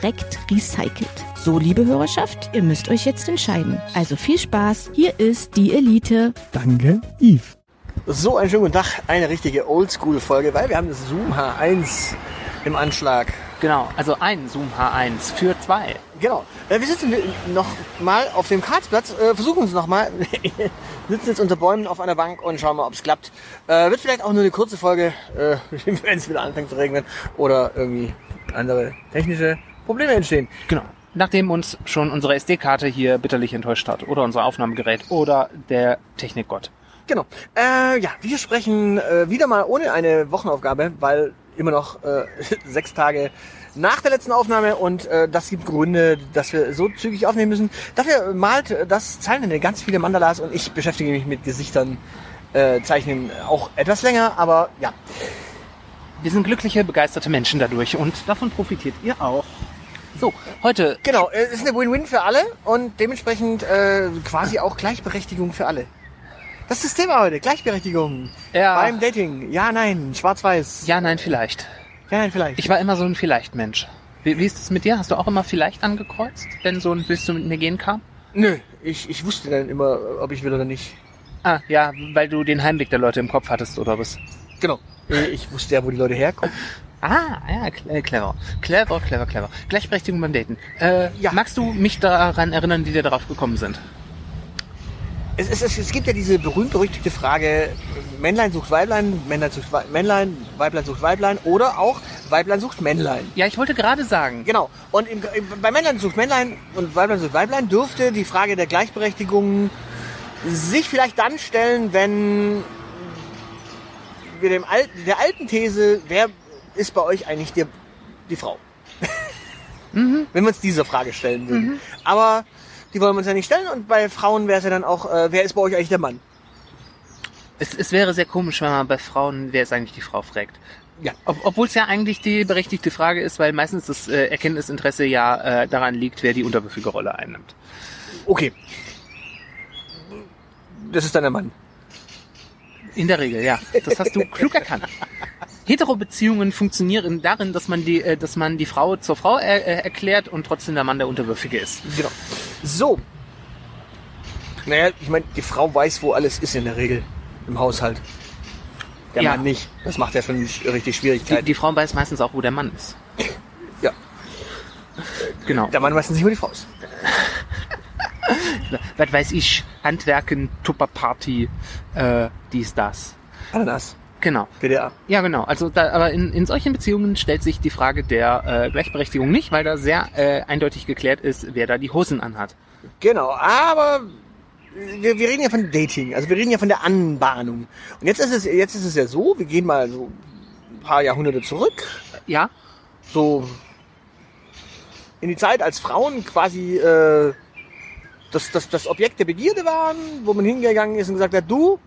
korrekt recycelt. So, liebe Hörerschaft, ihr müsst euch jetzt entscheiden. Also viel Spaß, hier ist die Elite. Danke, Yves. So, einen schönen guten Tag. Eine richtige Oldschool-Folge, weil wir haben das Zoom H1 im Anschlag. Genau, also ein Zoom H1 für zwei. Genau. Äh, Wir sitzen noch mal auf dem Karlsplatz, äh, versuchen es noch mal. sitzen jetzt unter Bäumen auf einer Bank und schauen mal, ob es klappt. Äh, wird vielleicht auch nur eine kurze Folge, wenn es wieder anfängt zu regnen oder irgendwie andere technische Probleme entstehen. Genau. Nachdem uns schon unsere SD-Karte hier bitterlich enttäuscht hat oder unser Aufnahmegerät oder der Technikgott. Genau. Äh, ja, wir sprechen äh, wieder mal ohne eine Wochenaufgabe, weil immer noch äh, sechs Tage nach der letzten Aufnahme und äh, das gibt Gründe, dass wir so zügig aufnehmen müssen. Dafür malt das Zeilende ganz viele Mandalas und ich beschäftige mich mit Gesichtern äh, zeichnen auch etwas länger, aber ja. Wir sind glückliche, begeisterte Menschen dadurch und davon profitiert ihr auch. So, heute, Genau, äh, es ist eine Win-Win für alle und dementsprechend äh, quasi auch Gleichberechtigung für alle. Das ist das Thema heute, Gleichberechtigung Ja. beim Dating. Ja, nein, schwarz-weiß. ja, nein, vielleicht. ja, nein, vielleicht. Ich war immer so ein Vielleicht-Mensch. Wie, wie ist es mit dir? Hast du auch immer Vielleicht angekreuzt, wenn so ein Willst du mit mir gehen kam? Nö, ich, ich wusste dann immer, ob ich will oder nicht. Ah, ja, weil du den Heimweg der Leute im Kopf hattest oder was? Genau. Äh, Ich wusste ja, wo die Leute herkommen. Ah, ja, cl- clever. Clever, clever, clever. Gleichberechtigung beim Daten. Äh, Ja. Magst du mich daran erinnern, wie wir darauf gekommen sind? Es, es, es, es gibt ja diese berühmt-berüchtigte Frage, Männlein sucht Weiblein, Männlein sucht Männlein, Weiblein sucht Weiblein oder auch Weiblein sucht Männlein. Ja, ich wollte gerade sagen. Genau. Und im, bei Männlein sucht Männlein und Weiblein sucht Weiblein dürfte die Frage der Gleichberechtigung sich vielleicht dann stellen, wenn wir dem Al der alten These, wer ist bei euch eigentlich die, die Frau? Wenn wir uns diese Frage stellen würden. Aber die wollen wir uns ja nicht stellen und bei Frauen wäre es ja dann auch, äh, wer ist bei euch eigentlich der Mann? Es, es wäre sehr komisch, wenn man bei Frauen, wer ist eigentlich die Frau, fragt. Ja. Ob, Obwohl es ja eigentlich die berechtigte Frage ist, weil meistens das äh, Erkenntnisinteresse ja äh, daran liegt, wer die unterwürfige Rolle einnimmt. Okay. Das ist dann der Mann. In der Regel, ja. Das hast du klug erkannt. Hetero-Beziehungen funktionieren darin, dass man die, äh, dass man die Frau zur Frau er, äh, erklärt und trotzdem der Mann der Unterwürfige ist. Genau. So. Naja, ich meine, die Frau weiß, wo alles ist in der Regel im Haushalt. Der Ja. Mann nicht. Das macht ja schon richtig Die, Schwierigkeiten. die Frau weiß meistens auch, wo der Mann ist. ja. Genau. Der Mann weiß nicht, wo die Frau ist. Was weiß ich, Handwerken, Tupperparty, äh, dies, das. Ananas. Genau. PDA. Ja, genau. Also da, aber in, in solchen Beziehungen stellt sich die Frage der äh, Gleichberechtigung nicht, weil da sehr äh, eindeutig geklärt ist, wer da die Hosen anhat. Genau, aber wir, wir reden ja von Dating, also wir reden ja von der Anbahnung. Und jetzt ist es, jetzt ist es ja so, wir gehen mal so ein paar Jahrhunderte zurück, Ja? so in die Zeit, als Frauen quasi äh, das, das, das Objekt der Begierde waren, wo man hingegangen ist und gesagt hat, du,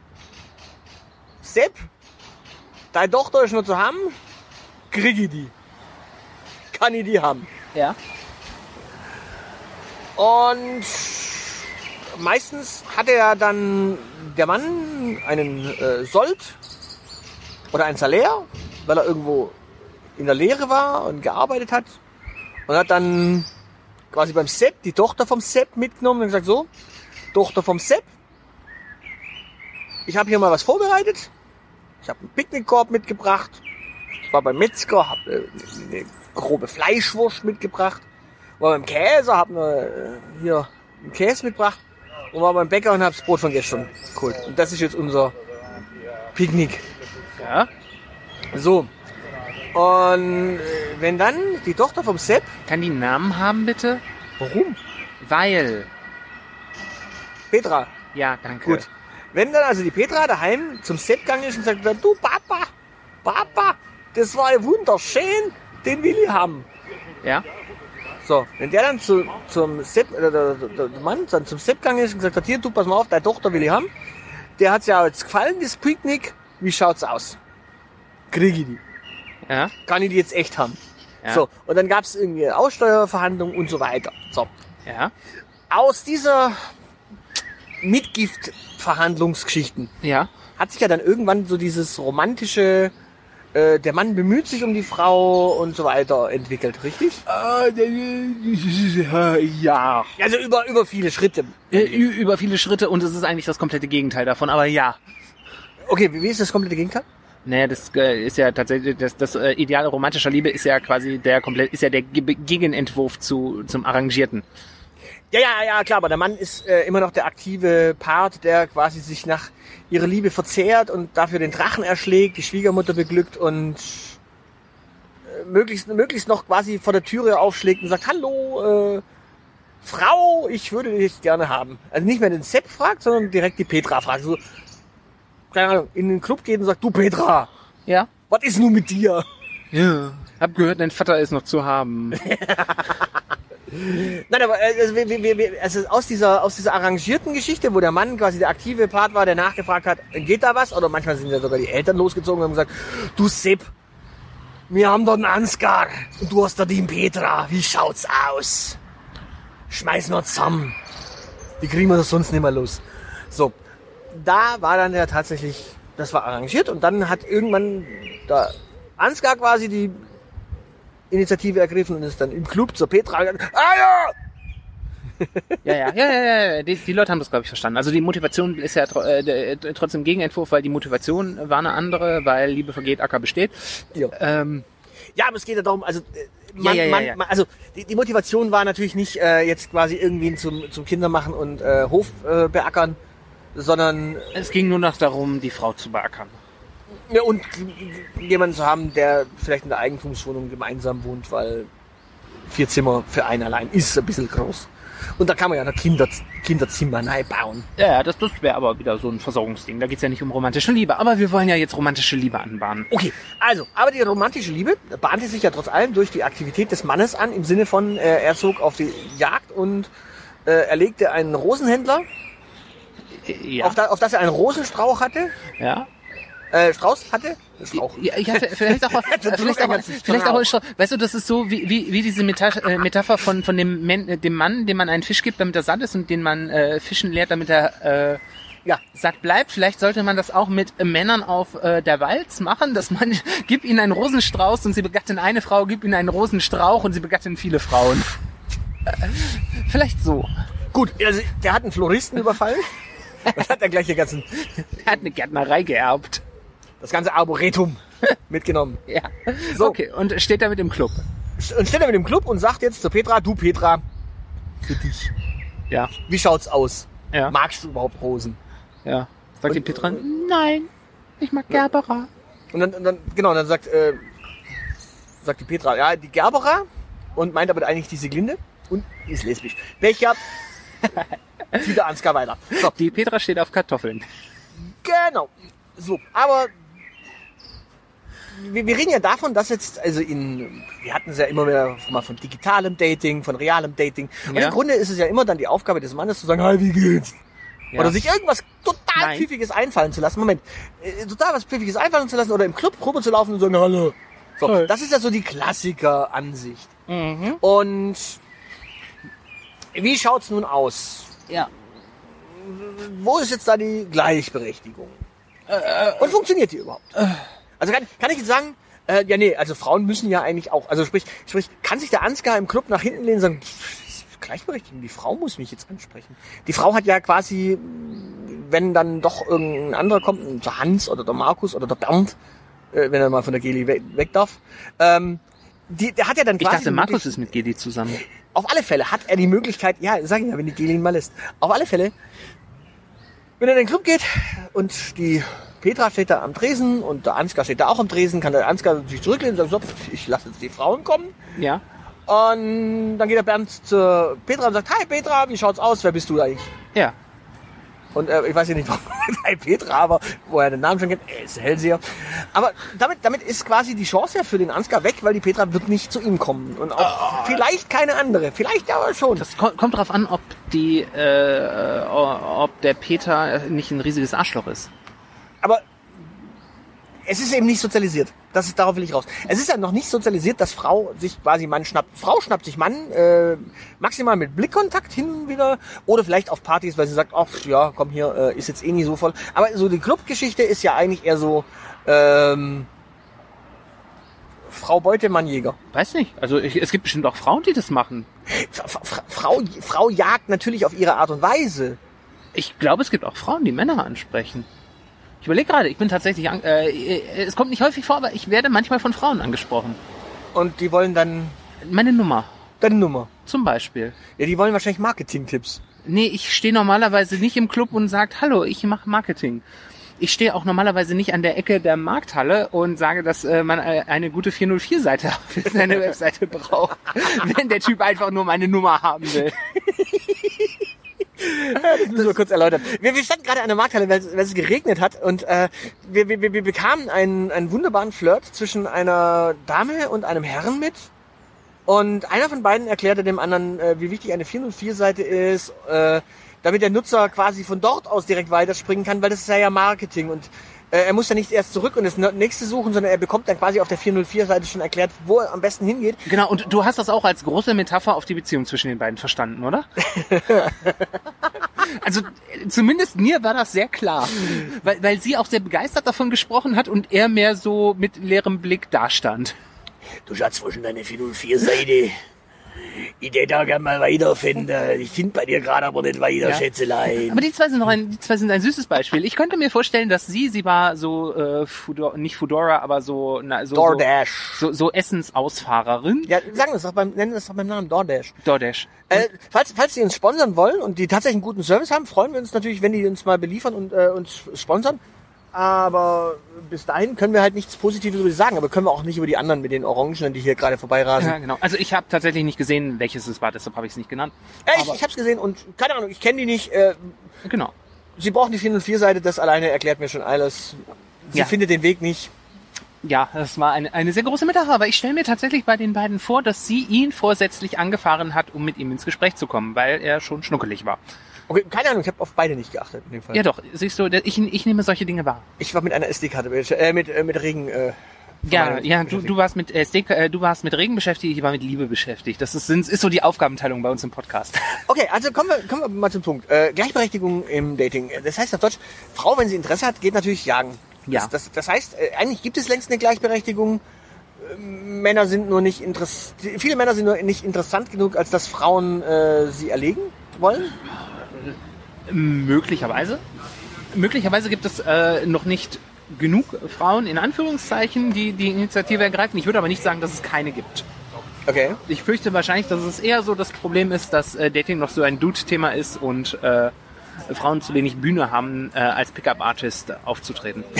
Sepp, deine Tochter ist nur zu haben, krieg ich die. Kann ich die haben. Ja. Und meistens hatte ja dann der Mann einen äh, Sold oder ein Salär, weil er irgendwo in der Lehre war und gearbeitet hat. Und hat dann quasi beim Sepp die Tochter vom Sepp mitgenommen und gesagt, so, Tochter vom Sepp, ich habe hier mal was vorbereitet. Ich habe einen Picknickkorb mitgebracht. Ich war beim Metzger, habe äh, eine grobe Fleischwurst mitgebracht. War beim Käse, habe äh, hier einen Käse mitgebracht. Und war beim Bäcker und habe das Brot von gestern geholt. Und das ist jetzt unser Picknick. Ja. So. Und äh, wenn dann die Tochter vom Sepp, Kann die einen Namen haben, bitte? warum? Weil. Petra, Ja, danke. gut. Wenn dann also die Petra daheim zum Sepp gegangen ist und sagt, du Papa, Papa, das war ja wunderschön, den will ich haben. Ja? So, wenn der dann zu, zum Sepp, äh, der, der, Mann dann zum Sepp gegangen ist und gesagt hat, hier, du pass mal auf, deine Tochter will ich haben. Der hat's ja jetzt gefallen, das Picknick. Wie schaut's aus? Krieg ich die? Ja? Kann ich die jetzt echt haben? Ja. So, und dann gab's irgendwie Aussteuerverhandlungen und so weiter. So, Ja? aus dieser Mitgiftverhandlungsgeschichten Ja? hat sich ja dann irgendwann so dieses romantische, äh, der Mann bemüht sich um die Frau und so weiter entwickelt, richtig? Ja. Also über, über viele Schritte. Äh, Über viele Schritte und es ist eigentlich das komplette Gegenteil davon, aber ja. Okay, wie ist das komplette Gegenteil? Naja, das äh, ist ja tatsächlich, das, das äh, Ideal romantischer Liebe ist ja quasi der komplett, ist ja der Ge Gegenentwurf zu, zum Arrangierten. Ja, ja, ja, klar, aber der Mann ist äh, immer noch der aktive Part, der quasi sich nach ihrer Liebe verzehrt und dafür den Drachen erschlägt, die Schwiegermutter beglückt und äh, möglichst, möglichst noch quasi vor der Türe aufschlägt und sagt, hallo, äh, Frau, ich würde dich gerne haben. Also nicht mehr den Sepp fragt, sondern direkt die Petra fragt. So, keine Ahnung, in den Club geht und sagt, du Petra, Ja? was ist nun mit dir? Ja. Hab gehört, dein Vater ist noch zu haben. Nein, aber äh, also, wir, wir, wir, also aus dieser aus dieser arrangierten Geschichte, wo der Mann quasi der aktive Part war, der nachgefragt hat, geht da was? Oder manchmal sind ja sogar die Eltern losgezogen und haben gesagt, du Sepp, wir haben dort einen Ansgar und du hast da die Petra. Wie schaut's aus? Schmeißen wir zusammen. Die kriegen wir doch sonst nicht mehr los. So, da war dann ja tatsächlich, das war arrangiert und dann hat irgendwann der Ansgar quasi die Initiative ergriffen und ist dann im Club zur Petra gegangen. Ah ja! Ja, ja, ja, ja, ja. Die, die Leute haben das, glaube ich, verstanden. Also die Motivation ist ja tro äh, äh, trotzdem Gegenentwurf, weil die Motivation war eine andere, weil Liebe vergeht, Acker besteht. Ja. Ähm, Ja, aber es geht ja darum, also, äh, man, Ja, ja, man. Man, also die, die Motivation war natürlich nicht äh, jetzt quasi irgendwie zum, zum Kindermachen und äh, Hof äh, beackern, sondern es ging nur noch darum, die Frau zu beackern. Ja, und jemanden zu haben, der vielleicht in der Eigentumswohnung gemeinsam wohnt, weil vier Zimmer für einen allein ist ein bisschen groß. Und da kann man ja noch Kinder, Kinderzimmer neu bauen. Ja, ja, das, das wäre aber wieder so ein Versorgungsding. Da geht's ja nicht um romantische Liebe. Aber wir wollen ja jetzt romantische Liebe anbahnen. Okay, also, aber die romantische Liebe bahnte sich ja trotz allem durch die Aktivität des Mannes an, im Sinne von, äh, er zog auf die Jagd und äh, erlegte einen Rosenhändler, Ja. auf, da, auf das er einen Rosenstrauch hatte, ja. Äh, Strauß hatte, Strauch. Ja, ja, vielleicht auch, Der vielleicht auch, vielleicht dann auch, Strauch. weißt du, das ist so wie, wie, wie diese äh, Metapher von, von dem, Men äh, dem Mann, dem man einen Fisch gibt, damit er satt ist und den man äh, fischen lehrt, damit er äh, Ja, satt bleibt. Vielleicht sollte man das auch mit äh, Männern auf äh, der Walz machen, dass man gibt ihnen einen Rosenstrauß und sie begatten eine Frau, gibt ihnen einen Rosenstrauch und sie begatten viele Frauen. Äh, vielleicht so. gut, also, der hat einen Floristen überfallen. Und hat er gleich die ganzen, Er hat eine Gärtnerei geerbt. Das ganze Arboretum mitgenommen. Ja. So. Okay, und steht damit im Club. Und steht er mit dem Club und sagt jetzt zu Petra, du Petra, für dich. Ja. Wie schaut's aus? Ja. Magst du überhaupt Rosen? Ja. Sagt die Petra, nein, ich mag Gerbera. Und dann, und dann genau, dann sagt, äh, sagt die Petra, ja, die Gerbera und meint aber eigentlich die Siglinde und ist lesbisch. Welcher? Zieht der Ansgar weiter. So, Die Petra steht auf Kartoffeln. genau. So, aber wir, wir reden ja davon, dass jetzt, also in, wir hatten es ja immer wieder mal von digitalem Dating, von realem Dating. Und Ja. im Grunde ist es ja immer dann die Aufgabe des Mannes zu sagen, hi, wie geht's? Ja. Oder sich irgendwas total Nein. Pfiffiges einfallen zu lassen. Moment, äh, total was Pfiffiges einfallen zu lassen oder im Club rüber zu laufen und sagen, hallo. So, Hi. das ist ja so die Klassiker-Ansicht. Mhm. Und wie schaut's nun aus? Ja. Wo ist jetzt da die Gleichberechtigung? Äh, Und funktioniert die überhaupt? Also kann, kann ich jetzt sagen, äh, ja nee, also Frauen müssen ja eigentlich auch, also sprich, sprich, kann sich der Ansgar im Club nach hinten lehnen und sagen, pff, Gleichberechtigung, die Frau muss mich jetzt ansprechen. Die Frau hat ja quasi, wenn dann doch irgendein anderer kommt, der Hans oder der Markus oder der Bernd, äh, wenn er mal von der Geli weg, weg darf, ähm, die, der hat ja dann Ich quasi dachte, die Markus ist mit Gedi zusammen. auf alle Fälle hat er die Möglichkeit, ja, sag ich ja, wenn die Geli ihn mal lässt. Auf alle Fälle, wenn er in den Club geht und die Petra steht da am Tresen und der Ansgar steht da auch am Tresen, kann der Ansgar sich zurücklehnen und sagen, so, ich lasse jetzt die Frauen kommen. Ja. Und dann geht der Bernd zur Petra und sagt, hi Petra, wie schaut's aus? Wer bist du eigentlich? Ja. Und äh, ich weiß ja nicht, warum bei Petra, aber wo er den Namen schon kennt, er ist Hellseher. Aber damit, damit ist quasi die Chance ja für den Ansgar weg, weil die Petra wird nicht zu ihm kommen. Und auch vielleicht keine andere. Vielleicht aber schon. Das ko kommt drauf an, ob die, äh, ob der Peter nicht ein riesiges Arschloch ist. Aber es ist eben nicht sozialisiert. Das ist, darauf will ich raus. Es ist ja noch nicht sozialisiert, dass Frau sich quasi Mann schnappt. Frau schnappt sich Mann äh, maximal mit Blickkontakt hin und wieder oder vielleicht auf Partys, weil sie sagt, ach ja, komm hier, äh, ist jetzt eh nie so voll. Aber so die Clubgeschichte ist ja eigentlich eher so ähm, Frau Beute, Mann Jäger. Weiß nicht. Also ich, es gibt bestimmt auch Frauen, die das machen. Frau, Frau jagt natürlich auf ihre Art und Weise. Ich glaube, es gibt auch Frauen, die Männer ansprechen. Ich überlege gerade, ich bin tatsächlich, äh, es kommt nicht häufig vor, aber ich werde manchmal von Frauen angesprochen. Und die wollen dann Meine Nummer deine Nummer. zum Beispiel. Ja, die wollen wahrscheinlich Marketing-Tipps. Nee, ich stehe normalerweise nicht im Club und sage, hallo, ich mache Marketing. Ich stehe auch normalerweise nicht an der Ecke der Markthalle und sage, dass äh, man äh, eine gute 404-Seite für seine Webseite braucht, wenn der Typ einfach nur meine Nummer haben will. Das müssen wir kurz erläutern. Wir, wir standen gerade an der Markthalle, weil, es- weil es geregnet hat und äh, wir, wir, wir bekamen einen, einen wunderbaren Flirt zwischen einer Dame und einem Herrn mit. Und einer von beiden erklärte dem anderen, äh, wie wichtig eine 404-Seite ist, äh, damit der Nutzer quasi von dort aus direkt weiterspringen kann, weil das ist ja, ja Marketing und er muss ja nicht erst zurück und das nächste suchen, sondern er bekommt dann quasi auf der 404-Seite schon erklärt, wo er am besten hingeht. Genau, und du hast das auch als große Metapher auf die Beziehung zwischen den beiden verstanden, oder? also äh, zumindest mir war das sehr klar, weil, weil sie auch sehr begeistert davon gesprochen hat und er mehr so mit leerem Blick dastand. Du Schatz, wo ist denn deine 404-Seite? Ich hätte da gerne mal weiterfinden. Ich finde bei dir gerade aber nicht weiter, Ja. Schätzelein. Aber die zwei sind noch ein, die zwei sind ein süßes Beispiel. Ich könnte mir vorstellen, dass sie, sie war so äh, Fudor, nicht Fudora, aber so na, so, DoorDash. so, so Essensausfahrerin. Ja, sagen wir es doch beim, nennen wir es doch beim Namen DoorDash. DoorDash. Äh, falls, falls die uns sponsern wollen und die tatsächlich einen guten Service haben, freuen wir uns natürlich, wenn die uns mal beliefern und äh, uns sponsern. Aber bis dahin können wir halt nichts Positives über die sagen, aber können wir auch nicht über die anderen mit den Orangen, die hier gerade vorbeirasen. Ja, genau. Also ich habe tatsächlich nicht gesehen, welches es war, deshalb habe ich es nicht genannt. Äh, ich ich habe es gesehen und keine Ahnung, ich kenne die nicht. Äh, Genau. sie brauchen die 404-Seite, das alleine erklärt mir schon alles. Sie Ja. findet den Weg nicht. Ja, das war eine, eine sehr große Metapher, aber ich stelle mir tatsächlich bei den beiden vor, dass sie ihn vorsätzlich angefahren hat, um mit ihm ins Gespräch zu kommen, weil er schon schnuckelig war. Okay, keine Ahnung, ich habe auf beide nicht geachtet in dem Fall. Ja doch, siehst du, ich, ich nehme solche Dinge wahr. Ich war mit einer SD-Karte, äh, mit, äh, mit Regen. Äh, Ja, ja, du, du warst mit SD, äh, du warst mit Regen beschäftigt, ich war mit Liebe beschäftigt. Das ist, sind, ist so die Aufgabenteilung bei uns im Podcast. Okay, also kommen wir, kommen wir mal zum Punkt. Äh, Gleichberechtigung im Dating. Das heißt auf Deutsch, Frau, wenn sie Interesse hat, geht natürlich jagen. Ja. Das, das, das heißt, äh, eigentlich gibt es längst eine Gleichberechtigung. Äh, Männer sind nur nicht interess viele Männer sind nur nicht interessant genug, als dass Frauen äh, sie erlegen wollen. Möglicherweise. Möglicherweise gibt es äh, noch nicht genug Frauen, in Anführungszeichen, die die Initiative ergreifen. Ich würde aber nicht sagen, dass es keine gibt. Okay. Ich fürchte wahrscheinlich, dass es eher so das Problem ist, dass äh, Dating noch so ein Dude-Thema ist und äh, Frauen zu wenig Bühne haben, äh, als Pickup-Artist aufzutreten.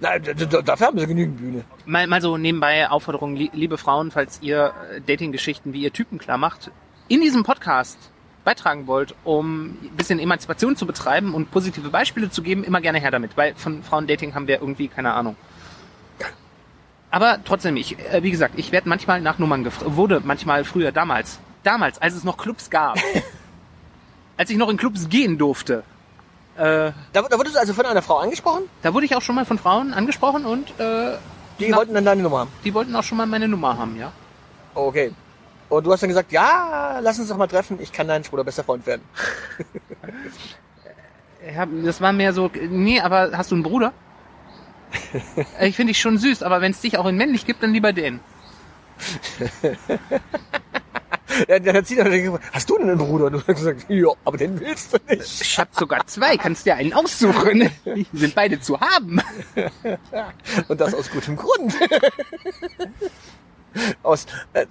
D- dafür haben sie genügend Bühne. Mal, mal so nebenbei Aufforderung, li liebe Frauen, falls ihr äh, Dating-Geschichten wie ihr Typen klar macht, in diesem Podcast beitragen wollt, um ein bisschen Emanzipation zu betreiben und positive Beispiele zu geben, immer gerne her damit, weil von Frauendating haben wir irgendwie keine Ahnung. Aber trotzdem, ich, äh, wie gesagt, ich werde manchmal nach Nummern gefragt, wurde manchmal früher damals, damals, als es noch Clubs gab, als ich noch in Clubs gehen durfte, äh, Da, da wurdest du also von einer Frau angesprochen, da wurde ich auch schon mal von Frauen angesprochen und äh, die Na- wollten dann deine Nummer haben. die wollten auch schon mal meine Nummer haben, ja. Okay. Und du hast dann gesagt, ja, lass uns doch mal treffen, ich kann dein schwuler bester Freund werden. Ja, das war mehr so, nee, aber hast du einen Bruder? ich finde dich schon süß, aber wenn es dich auch in männlich gibt, dann lieber den. Dann hat sie dann gefragt, hast du denn einen Bruder? Und du hast gesagt, ja, aber den willst du nicht. Ich hab sogar zwei, kannst dir einen aussuchen. Die sind beide zu haben. Und das aus gutem Grund. aus, äh,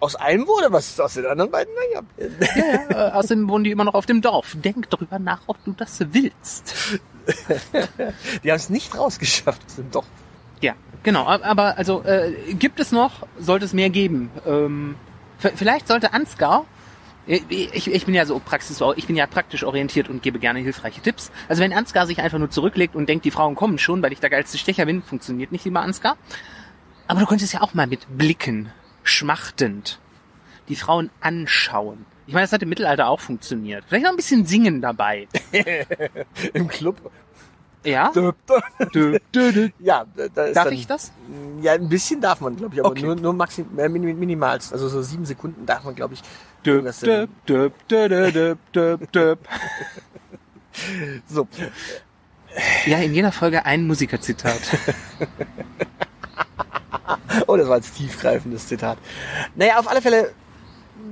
aus einem wurde was, aus den anderen beiden, naja. Ja, äh, außerdem wohnen die immer noch auf dem Dorf. Denk drüber nach, ob du das willst. Die haben es nicht rausgeschafft aus dem Dorf. Ja, genau. ab- Aber also äh, gibt es noch, sollte es mehr geben. Ähm, vielleicht sollte Ansgar Ich, ich bin ja so praxis, ich bin ja praktisch orientiert und gebe gerne hilfreiche Tipps. Also wenn Ansgar sich einfach nur zurücklegt und denkt, die Frauen kommen schon, weil ich der geilste Stecher bin, funktioniert nicht, lieber Ansgar. Aber du könntest ja auch mal mit Blicken, schmachtend, die Frauen anschauen. Ich meine, das hat im Mittelalter auch funktioniert. Vielleicht noch ein bisschen singen dabei. Im Club. Ja? Dö, Dö, dö. Ja, da ist Darf dann, ich das? Ja, ein bisschen darf man, glaube ich, aber Okay. nur, nur maxim, äh, minim, minimalst. Also so sieben Sekunden darf man, glaube ich. Döp, döp, döp, döp, döp, döp, döp. So. Ja, in jeder Folge ein Musikerzitat. Oh, das war jetzt tiefgreifendes Zitat. Naja, auf alle Fälle,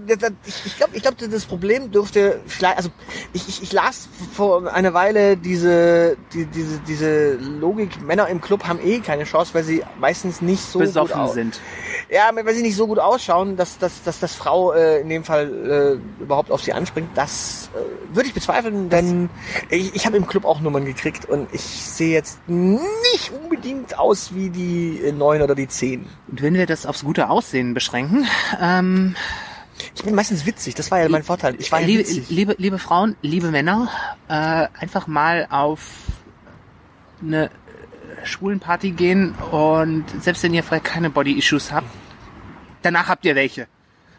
ich glaube, ich glaub, das Problem dürfte vielleicht, also ich, ich, ich las vor einer Weile diese, die, diese, diese Logik, Männer im Club haben eh keine Chance, weil sie meistens nicht so gut Besoffen aus, sind. Ja, weil sie nicht so gut ausschauen, dass, dass, dass das Frau äh, in dem Fall äh, überhaupt auf sie anspringt. Das äh, würde ich bezweifeln, denn ich, ich habe im Club auch Nummern gekriegt und ich sehe jetzt nicht unbedingt aus wie die äh, neun oder die zehn. Und wenn wir das aufs gute Aussehen beschränken, ähm, Ich bin meistens witzig, das war ja mein Vorteil. Ich war ja liebe, witzig. liebe, liebe Frauen, liebe Männer, äh, einfach mal auf eine äh, Schwulenparty gehen und selbst wenn ihr vielleicht keine Body-Issues habt, danach habt ihr welche.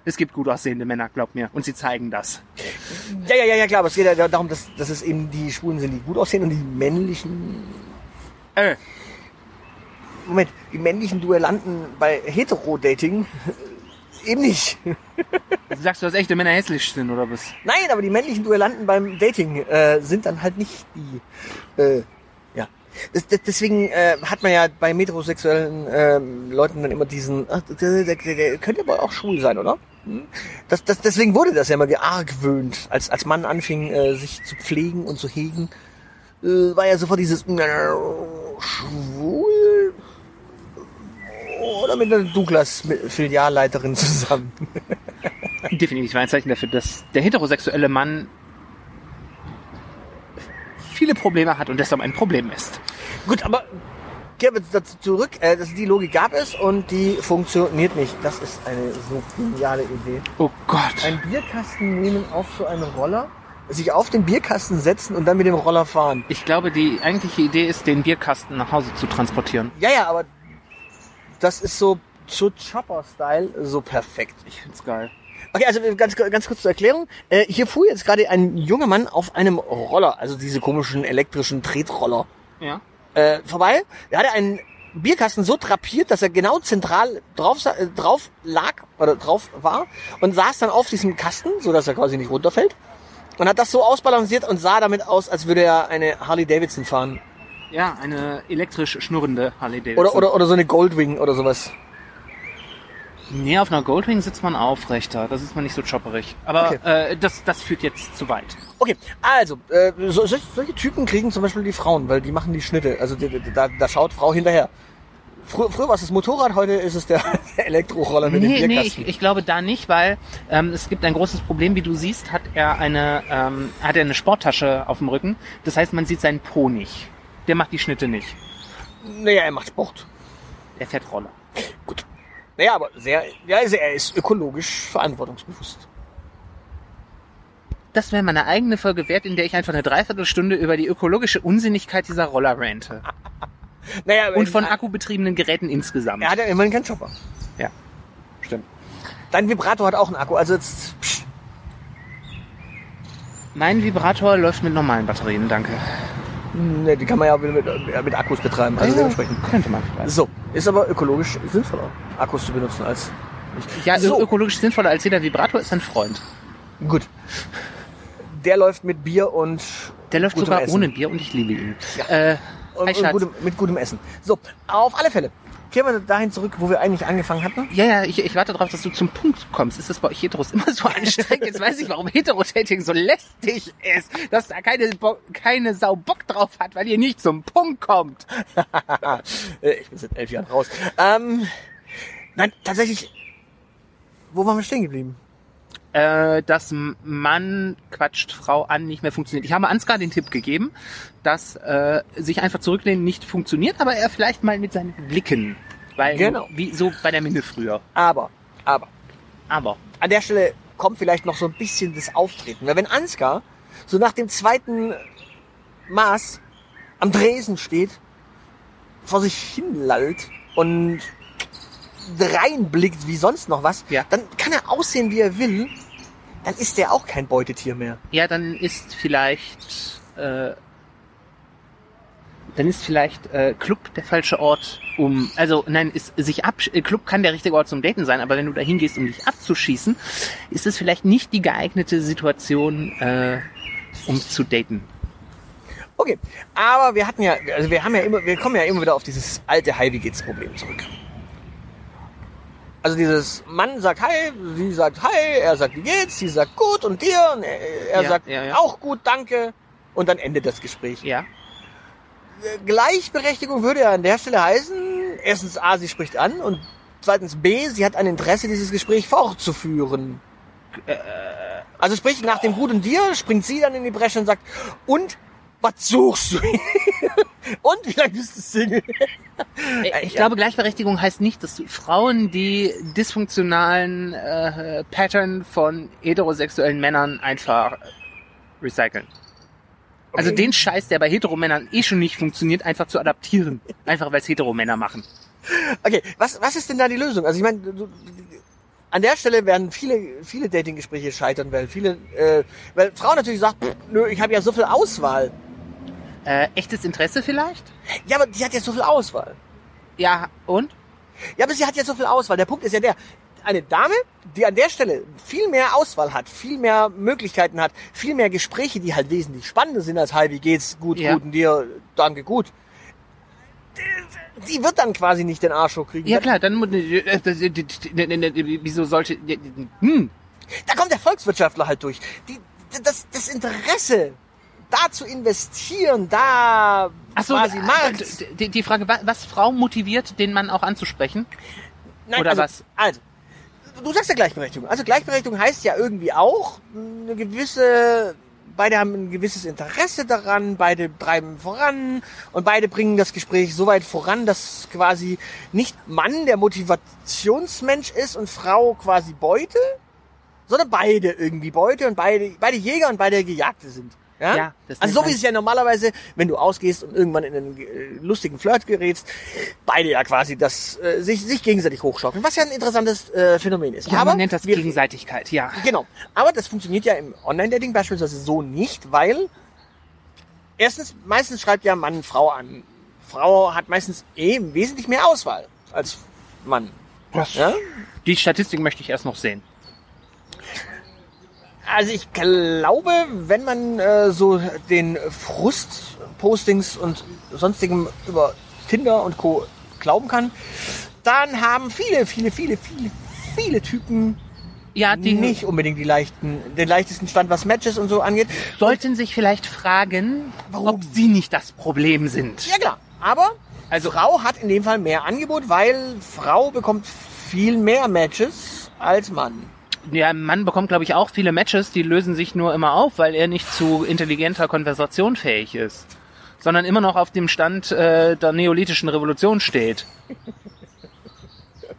Es gibt gut aussehende Männer, glaubt mir. Und sie zeigen das. Ja, ja, ja, ja, klar, aber es geht ja darum, dass, dass es eben die Schwulen sind, die gut aussehen und die männlichen, Äh, Moment, die männlichen Duellanten bei Hetero-Dating eben nicht. du sagst du, dass echte Männer hässlich sind, oder was? Nein, aber die männlichen Duellanten beim Dating äh, sind dann halt nicht die. Äh, ja. Das, das, deswegen äh, hat man ja bei metrosexuellen ähm, Leuten dann immer diesen. Ach, der, der, der, der könnte aber auch schwul sein, oder? Hm? Das, das, deswegen wurde das ja immer geargwöhnt, als als Mann anfing, äh, sich zu pflegen und zu hegen, äh, war ja sofort dieses äh, schwul oder mit einer Douglas-Filialleiterin zusammen. Definitiv ein Zeichen dafür, dass der heterosexuelle Mann viele Probleme hat und deshalb ein Problem ist. Gut, aber kehren wir dazu zurück. Äh, das, die Logik gab es und die funktioniert nicht. Das ist eine so geniale Idee. Oh Gott. Einen Bierkasten nehmen auf so einen Roller, sich auf den Bierkasten setzen und dann mit dem Roller fahren. Ich glaube, die eigentliche Idee ist, den Bierkasten nach Hause zu transportieren. Ja, ja, aber das ist so so Chopper-Style so perfekt. Ich find's geil. Okay, also ganz, ganz kurz zur Erklärung. Äh, hier fuhr jetzt gerade ein junger Mann auf einem Roller, also diese komischen elektrischen Tretroller, Ja. äh, vorbei. Er hatte einen Bierkasten so drapiert, dass er genau zentral drauf, äh, drauf lag oder drauf war und saß dann auf diesem Kasten, so dass er quasi nicht runterfällt. Und hat das so ausbalanciert und sah damit aus, als würde er eine Harley Davidson fahren. Ja, eine elektrisch schnurrende Harley Davidson. Oder, oder, oder so eine Goldwing oder sowas. Nee, auf einer Goldwing sitzt man aufrechter. Das ist man nicht so chopperig. Aber Okay. äh, das, das führt jetzt zu weit. Okay, also, äh, so, solche, Typen kriegen zum Beispiel die Frauen, weil die machen die Schnitte. Also die, die, da, da schaut Frau hinterher. Früher, früher war es das Motorrad, heute ist es der Elektroroller mit Nee, dem nee, Bierkasten. ich, ich glaube da nicht, weil ähm, es gibt ein großes Problem. Wie du siehst, hat er eine, ähm, hat er eine Sporttasche auf dem Rücken. Das heißt, man sieht seinen Po nicht. Der macht die Schnitte nicht. naja, er macht Sport. Der fährt Roller. Gut. Naja, aber sehr, ja, er ist ökologisch verantwortungsbewusst. Das wäre meine eigene Folge wert, in der ich einfach eine Dreiviertelstunde über die ökologische Unsinnigkeit dieser Roller rante. Naja, Und von er, akkubetriebenen Geräten insgesamt. er hat ja immerhin keinen Chopper. Ja, stimmt. Dein Vibrator hat auch einen Akku, also jetzt, psch, Mein Vibrator läuft mit normalen Batterien, danke. Ne, die kann man ja mit, mit, Akkus betreiben, also dementsprechend. Könnte man vielleicht. So, ist aber ökologisch sinnvoller, Akkus zu benutzen als nicht. Ja, so, ökologisch sinnvoller als jeder Vibrator ist ein Freund. gut. Der läuft mit Bier und Der läuft sogar Essen. ohne Bier und ich liebe ihn. Ja. Äh, Und, und gutem, mit gutem Essen. So, auf alle Fälle. Kehren wir dahin zurück, wo wir eigentlich angefangen hatten. Ja, ja, ich, ich warte darauf, dass du zum Punkt kommst. Ist das bei euch Heteros immer so anstrengend? Jetzt weiß ich, warum Heterodating so lästig ist. Dass da keine, Bo keine Sau Bock drauf hat, weil ihr nicht zum Punkt kommt. Äh, ich bin seit elf Jahren raus. Ähm, nein, tatsächlich. Wo waren wir stehen geblieben? Äh, dass Mann quatscht Frau an nicht mehr funktioniert. Ich habe Ansgar den Tipp gegeben, dass äh, sich einfach zurücklehnen nicht funktioniert, aber er vielleicht mal mit seinen Blicken. Weil, Genau. wie so bei der Minne früher. Aber, aber, Aber, an der Stelle kommt vielleicht noch so ein bisschen das Auftreten. Weil wenn Ansgar so nach dem zweiten Maß am Dresen steht, vor sich hinlallt und reinblickt wie sonst noch was, Ja. dann kann er aussehen, wie er will. Dann ist der auch kein Beutetier mehr. Ja, dann ist vielleicht, äh, dann ist vielleicht äh, Club der falsche Ort, um, also nein, ist sich ab, äh, Club kann der richtige Ort zum Daten sein, aber wenn du da hingehst, um dich abzuschießen, ist es vielleicht nicht die geeignete Situation, äh, um zu daten. Okay, aber wir hatten ja, also wir haben ja immer, wir kommen ja immer wieder auf dieses alte Hi, wie geht's Problem zurück. Also dieses Mann sagt Hi, sie sagt Hi, er sagt wie geht's, sie sagt gut und dir und er, er Ja, sagt ja, ja. auch gut, danke und dann endet das Gespräch. Ja. Äh, Gleichberechtigung würde ja an der Stelle heißen, erstens A, sie spricht an und zweitens B, sie hat ein Interesse, dieses Gespräch fortzuführen. Äh, Also sprich, nach dem Gut und dir springt sie dann in die Bresche und sagt, und was suchst du? und wie lange bist du Single? Ich glaube, Gleichberechtigung heißt nicht, dass Frauen die dysfunktionalen äh, Pattern von heterosexuellen Männern einfach recyceln. Also den Scheiß, der bei Heteromännern eh schon nicht funktioniert, einfach zu adaptieren. Einfach weil es Heteromänner machen. Okay, was, was ist denn da die Lösung? Also ich meine, du- an der Stelle werden viele, viele Datinggespräche scheitern, weil viele, äh, weil Frau natürlich sagt, pff, nö, ich habe ja so viel Auswahl. Äh, echtes Interesse vielleicht? Ja, aber die hat ja so viel Auswahl. Ja, und? Ja, aber sie hat ja so viel Auswahl. Der Punkt ist ja der, eine Dame, die an der Stelle viel mehr Auswahl hat, viel mehr Möglichkeiten hat, viel mehr Gespräche, die halt wesentlich spannender sind als, hi, wie geht's, gut, Ja. gut, und dir, danke, gut. Die wird dann quasi nicht den Arsch hochkriegen. Ja klar, dann wieso sollte hm, Da kommt der Volkswirtschaftler halt durch. Die, das, das Interesse, da zu investieren, da Ach so, quasi Markt. die, die Frage, wa- was Frau motiviert, den Mann auch anzusprechen? Nein, oder also, was? Also, du sagst ja Gleichberechtigung. Also Gleichberechtigung heißt ja irgendwie auch eine gewisse, beide haben ein gewisses Interesse daran, beide treiben voran und beide bringen das Gespräch so weit voran, dass quasi nicht Mann der Motivationsmensch ist und Frau quasi Beute, sondern beide irgendwie Beute und beide, beide Jäger und beide Gejagte sind. Ja? Ja, das also so wie es ja normalerweise, wenn du ausgehst und irgendwann in einen äh, lustigen Flirt gerätst, beide ja quasi das äh, sich, sich gegenseitig hochschaukeln, was ja ein interessantes äh, Phänomen ist. Ja, Aber man nennt das wir- Gegenseitigkeit, ja. Genau. Aber das funktioniert ja im Online-Dating beispielsweise so nicht, weil erstens, meistens schreibt ja Mann Frau an. Frau hat meistens eh wesentlich mehr Auswahl als Mann. Ja? Die Statistik möchte ich erst noch sehen. Also ich glaube, wenn man äh, so den Frust-Postings und sonstigem über Tinder und Co. glauben kann, dann haben viele, viele, viele, viele, viele Typen Ja, die nicht unbedingt die leichten, den leichtesten Stand, was Matches und so angeht. sollten sich vielleicht fragen, Warum? ob sie nicht das Problem sind. Ja klar, aber Also- also Frau hat in dem Fall mehr Angebot, weil Frau bekommt viel mehr Matches als Mann. Ja, Mann bekommt, glaube ich, auch viele Matches, die lösen sich nur immer auf, weil er nicht zu intelligenter Konversation fähig ist. Sondern immer noch auf dem Stand äh, der neolithischen Revolution steht.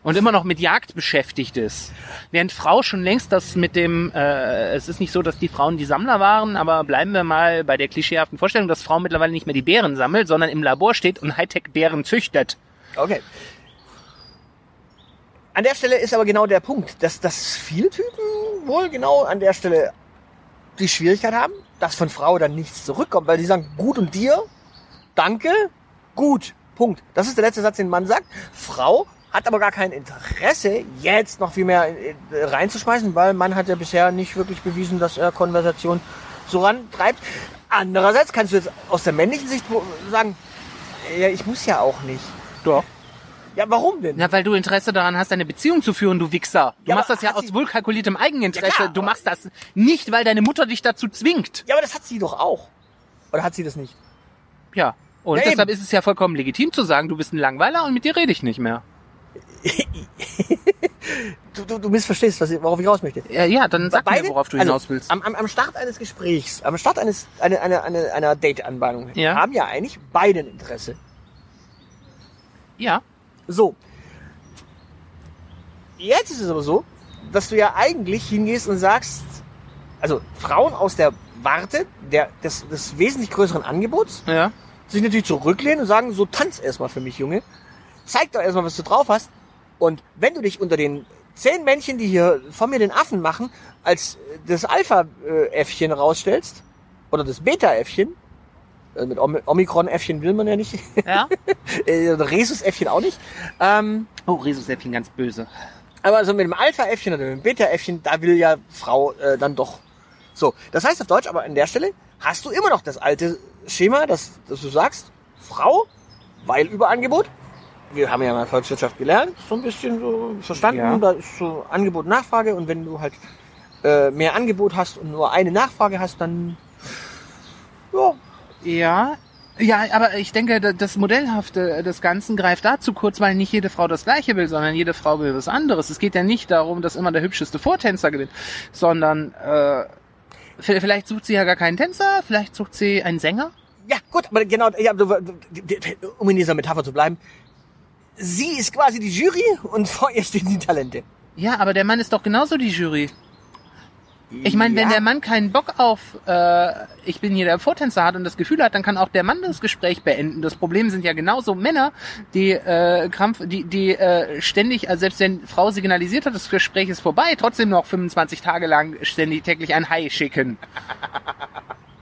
Und immer noch mit Jagd beschäftigt ist. Während Frau schon längst das mit dem, äh, es ist nicht so, dass die Frauen die Sammler waren, aber bleiben wir mal bei der klischeehaften Vorstellung, dass Frau mittlerweile nicht mehr die Bären sammelt, sondern im Labor steht und Hightech-Bären züchtet. Okay. An der Stelle ist aber genau der Punkt, dass, dass viele Typen wohl genau an der Stelle die Schwierigkeit haben, dass von Frau dann nichts zurückkommt, weil die sagen, gut und dir, danke, gut, Punkt. Das ist der letzte Satz, den man sagt. Frau hat aber gar kein Interesse, jetzt noch viel mehr reinzuschmeißen, weil man hat ja bisher nicht wirklich bewiesen, dass er Konversation so rantreibt. Andererseits kannst du jetzt aus der männlichen Sicht sagen, ja, ich muss ja auch nicht. Doch. Warum denn? Na, weil du Interesse daran hast, eine Beziehung zu führen, du Wichser. Du Ja, machst das ja aus wohlkalkuliertem Eigeninteresse. Ja, klar, du machst das nicht, weil deine Mutter dich dazu zwingt. Ja, aber das hat sie doch auch. Oder hat sie das nicht? Ja. Und Ja, deshalb eben. ist es ja vollkommen legitim zu sagen, du bist ein Langweiler und mit dir rede ich nicht mehr. Du, du, du missverstehst, was ich, worauf ich raus möchte. Ja, ja dann sag Beide- mir, worauf du also, hinaus willst. Am, am, am Start eines Gesprächs, am Start eines, eine, eine, eine, einer Date-Anbahnung Ja. haben ja eigentlich beide ein Interesse. ja. So. Jetzt ist es aber so, dass du ja eigentlich hingehst und sagst, also Frauen aus der Warte der, des, des wesentlich größeren Angebots Ja. sich natürlich zurücklehnen und sagen, so tanz erstmal für mich, Junge. Zeig doch erstmal, was du drauf hast. Und wenn du dich unter den zehn Männchen, die hier von mir den Affen machen, als das Alpha-Äffchen rausstellst, oder das Beta-Äffchen, mit Om- Omikron-Äffchen will man ja nicht, Ja. äh, Rhesus-Äffchen auch nicht, ähm, Oh, Rhesusäffchen ganz böse. aber so mit dem Alpha-Äffchen oder mit dem Beta-Äffchen, da will ja Frau äh, dann doch. So, das heißt auf Deutsch, aber an der Stelle hast du immer noch das alte Schema, dass, dass du sagst, Frau, weil Überangebot. Wir haben ja mal Volkswirtschaft gelernt, so ein bisschen so verstanden. Ja. Da ist so Angebot, Nachfrage und wenn du halt äh, mehr Angebot hast und nur eine Nachfrage hast, dann ja, Ja. Ja, aber ich denke, da- das Modellhafte des Ganzen greift dazu kurz, weil nicht jede Frau das Gleiche will, sondern jede Frau will was anderes. Es geht ja nicht darum, dass immer der hübscheste Vortänzer gewinnt, sondern äh, vielleicht sucht sie ja gar keinen Tänzer, vielleicht sucht sie einen Sänger. Ja, gut, aber genau, ja, um in dieser Metapher zu bleiben, sie ist quasi die Jury und vor ihr stehen die Talente. Ja, aber der Mann ist doch genauso die Jury. Ich meine, wenn Ja. der Mann keinen Bock auf äh, ich bin hier der Vortänzer hat und das Gefühl hat, dann kann auch der Mann das Gespräch beenden. Das Problem sind ja genauso Männer, die äh, Krampf, die die äh, ständig, also selbst wenn Frau signalisiert hat, das Gespräch ist vorbei, trotzdem noch 25 Tage lang ständig täglich ein Hi schicken.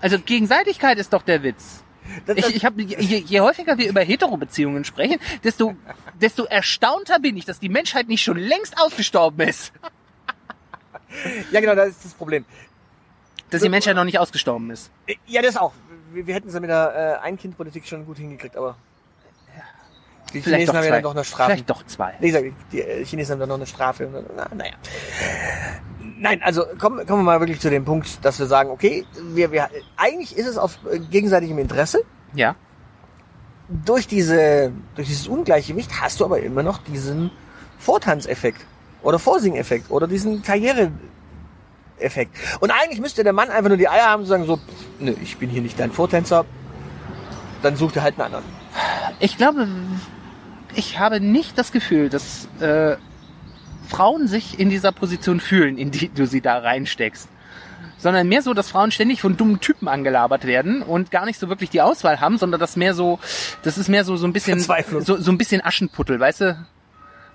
Also Gegenseitigkeit ist doch der Witz. Das- das- Ich, ich hab, je, je häufiger wir über Hetero-Beziehungen sprechen, desto, desto erstaunter bin ich, dass die Menschheit nicht schon längst ausgestorben ist. Ja, genau, das ist das Problem. Dass die Menschheit noch nicht ausgestorben ist. Ja, das auch. Wir, wir hätten es ja mit der äh, Ein-Kind-Politik schon gut hingekriegt, aber die Vielleicht Chinesen haben ja dann doch eine Strafe. Vielleicht doch zwei. Nee, sag ich, die äh, Chinesen haben dann noch eine Strafe. Na, naja. Nein, also kommen, kommen wir mal wirklich zu dem Punkt, dass wir sagen, okay, wir, wir, eigentlich ist es auf äh, gegenseitigem Interesse. Ja. Durch, diese, durch dieses Ungleichgewicht hast du aber immer noch diesen Vortanzeffekt oder Vorsing-Effekt oder diesen Karriere-Effekt. Und eigentlich müsste der Mann einfach nur die Eier haben und sagen so, nö, ich bin hier nicht dein Vortänzer, dann such dir halt einen anderen. Ich glaube, ich habe nicht das Gefühl, dass äh, Frauen sich in dieser Position fühlen, in die du sie da reinsteckst. Sondern mehr so, dass Frauen ständig von dummen Typen angelabert werden und gar nicht so wirklich die Auswahl haben, sondern das mehr so, das ist mehr so, so ein bisschen, so, so ein bisschen Aschenputtel, weißt du?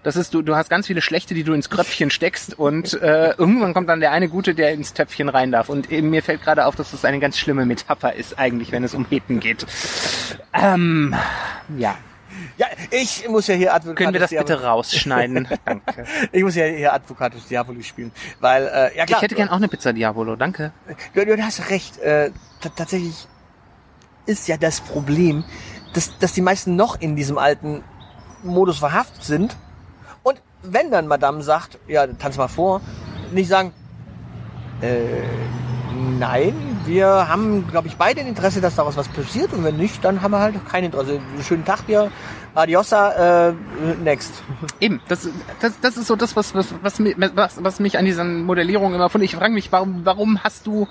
Das ist, du, du hast ganz viele schlechte, die du ins Kröpfchen steckst und äh, irgendwann kommt dann der eine gute, der ins Töpfchen rein darf. Und eben mir fällt gerade auf, dass das eine ganz schlimme Metapher ist, eigentlich, wenn es um Heten geht. Ähm, ja. Ja, ich muss ja hier Advocatus Können wir das bitte rausschneiden? Danke. Ich muss ja hier Advocatus Diaboli spielen, weil äh, ja klar. Ich hätte gern auch eine Pizza Diavolo, danke. Du, du hast recht. Äh, tatsächlich ist ja das Problem, dass, dass die meisten noch in diesem alten Modus verhaftet sind. Wenn dann Madame sagt, ja, tanz mal vor, nicht sagen, äh, nein, wir haben, glaube ich, beide ein Interesse, dass daraus was passiert. Und wenn nicht, dann haben wir halt kein Interesse. Schönen Tag dir. Adiosa, äh, next. Eben, das, das, das ist so das, was, was, was, was, was mich an dieser Modellierung immer von. Ich frage mich, warum, warum hast du,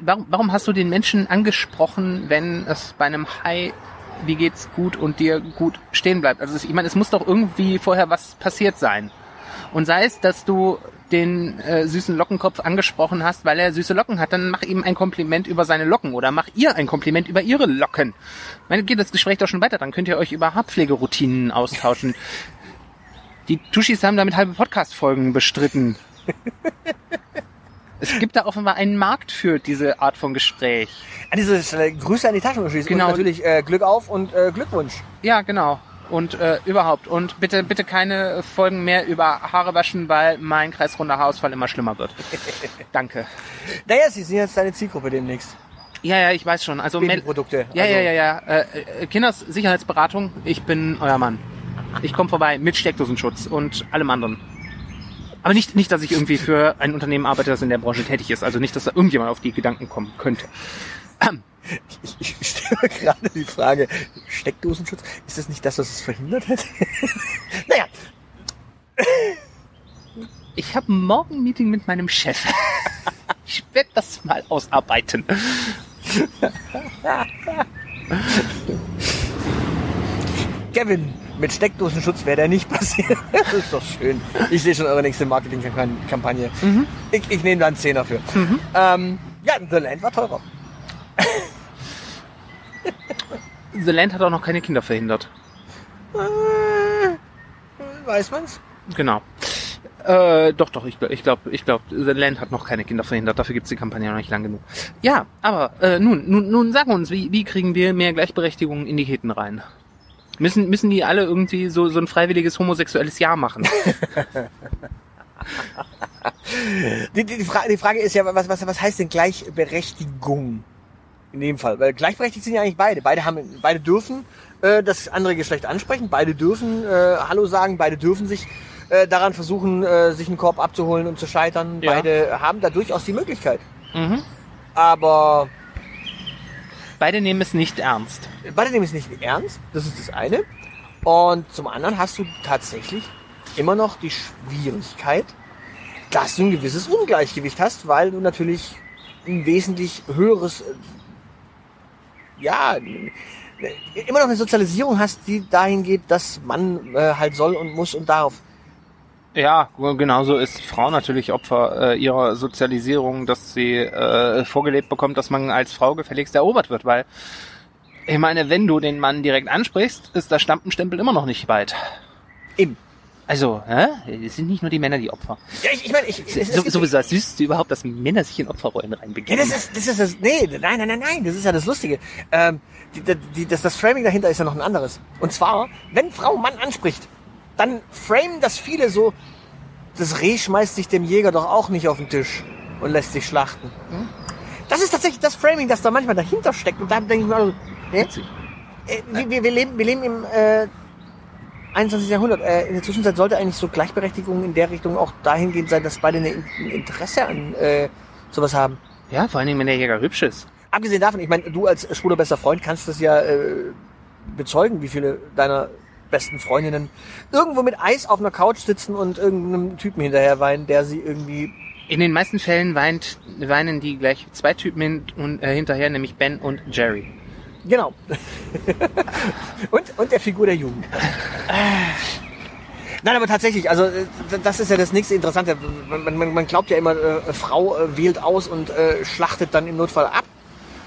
warum, warum hast du den Menschen angesprochen, wenn es bei einem Hi wie geht's gut und dir gut stehen bleibt? Also ich meine, es muss doch irgendwie vorher was passiert sein. Und sei es, dass du den äh, süßen Lockenkopf angesprochen hast, weil er süße Locken hat, dann mach ihm ein Kompliment über seine Locken oder mach ihr ein Kompliment über ihre Locken. Ich meine, geht das Gespräch doch schon weiter, dann könnt ihr euch über Haarpflegeroutinen austauschen. Die Tuschis haben damit halbe Podcast-Folgen bestritten. es gibt da offenbar einen Markt für diese Art von Gespräch. An dieser Stelle Grüße an die Taschenmuschi. Genau. Und natürlich äh, Glück auf und äh, Glückwunsch. Ja, genau. Und äh, überhaupt. Und bitte, bitte keine Folgen mehr über Haare waschen, weil mein kreisrunder Haarausfall immer schlimmer wird. Danke. Naja, sie sind jetzt deine Zielgruppe demnächst. Ja, ja, ich weiß schon. Also Babyprodukte. Ja, also, ja, ja, ja. Äh, äh, Kinders Sicherheitsberatung. Ich bin euer Mann. Ich komme vorbei mit Steckdosenschutz und allem anderen. Aber nicht, nicht, dass ich irgendwie für ein Unternehmen arbeite, das in der Branche tätig ist. Also nicht, dass da irgendjemand auf die Gedanken kommen könnte. Ich, ich stelle mir gerade die Frage, Steckdosenschutz, ist das nicht das, was es verhindert hätte? naja, Ich habe morgen ein Meeting mit meinem Chef. Ich werde das mal ausarbeiten. Kevin, Mit Steckdosenschutz wäre der nicht passiert. das ist doch schön. Ich sehe schon eure nächste Marketingkampagne. Ich, ich nehme da einen Zehner für. Ähm, ja, The Land war teurer. The Land hat auch noch keine Kinder verhindert. Äh, weiß man's? Genau. Äh, doch, doch, ich glaube, ich glaube, ich glaub, The Land hat noch keine Kinder verhindert. Dafür gibt's die Kampagne noch nicht lang genug. Ja, aber äh, nun, nun, nun sag uns, wie, wie kriegen wir mehr Gleichberechtigung in die Heten rein? Müssen, müssen die alle irgendwie so, so ein freiwilliges homosexuelles Jahr machen? Die, die, die, Frage, die Frage ist ja, was, was, was heißt denn Gleichberechtigung? In dem Fall. Weil gleichberechtigt sind ja eigentlich beide. Beide haben, beide dürfen äh, das andere Geschlecht ansprechen, beide dürfen äh, Hallo sagen, beide dürfen sich äh, daran versuchen, äh, sich einen Korb abzuholen und zu scheitern. Ja. Beide haben da durchaus die Möglichkeit. Mhm. Aber Beide nehmen es nicht ernst. beide nehmen es nicht ernst, das ist das eine. Und zum anderen hast du tatsächlich immer noch die Schwierigkeit, dass du ein gewisses Ungleichgewicht hast, weil du natürlich ein wesentlich höheres, äh, ja, immer noch eine Sozialisierung hast, die dahin geht, dass man äh, halt soll und muss und darf. Ja, genauso ist Frau natürlich Opfer äh, ihrer Sozialisierung, dass sie äh, vorgelebt bekommt, dass man als Frau gefälligst erobert wird, weil ich meine, wenn du den Mann direkt ansprichst, ist der Stampenstempel immer noch nicht weit. Eben. Also, hä? es sind nicht nur die Männer die Opfer. Ja, ich, ich meine, ich, es, es So, sowieso süß du überhaupt, dass Männer sich in Opferrollen Ja, reinbegeben. das ist, das ist das, nee, nein, nein, nein, nein, das ist ja das Lustige. Ähm, die, die, die, das, das Framing dahinter ist ja noch ein anderes. Und zwar, wenn Frau Mann anspricht, dann frame das viele so, das Reh schmeißt sich dem Jäger doch auch nicht auf den Tisch und lässt sich schlachten. Das ist tatsächlich das Framing, das da manchmal dahinter steckt. Und da denke ich mir, also? Äh, wir, wir, wir, leben, wir leben im äh, 21. Jahrhundert. Äh, in der Zwischenzeit sollte eigentlich so Gleichberechtigung in der Richtung auch dahingehend sein, dass beide ein Interesse an äh, sowas haben. ja, vor allen Dingen, wenn der Jäger hübsch ist. Abgesehen davon, ich meine, du als schwuler bester Freund kannst das ja äh, bezeugen, wie viele deiner besten Freundinnen irgendwo mit Eis auf einer Couch sitzen und irgendeinem Typen hinterher weinen, der sie irgendwie... In den meisten Fällen weint, weinen die gleich zwei Typen hin, und, äh, hinterher, nämlich Ben und Jerry. Genau. und, und der Figur der Jugend. Nein, aber tatsächlich, also äh, das ist ja das nächste Interessante. Man, man, man glaubt ja immer, äh, Frau äh, wählt aus und äh, schlachtet dann im Notfall ab.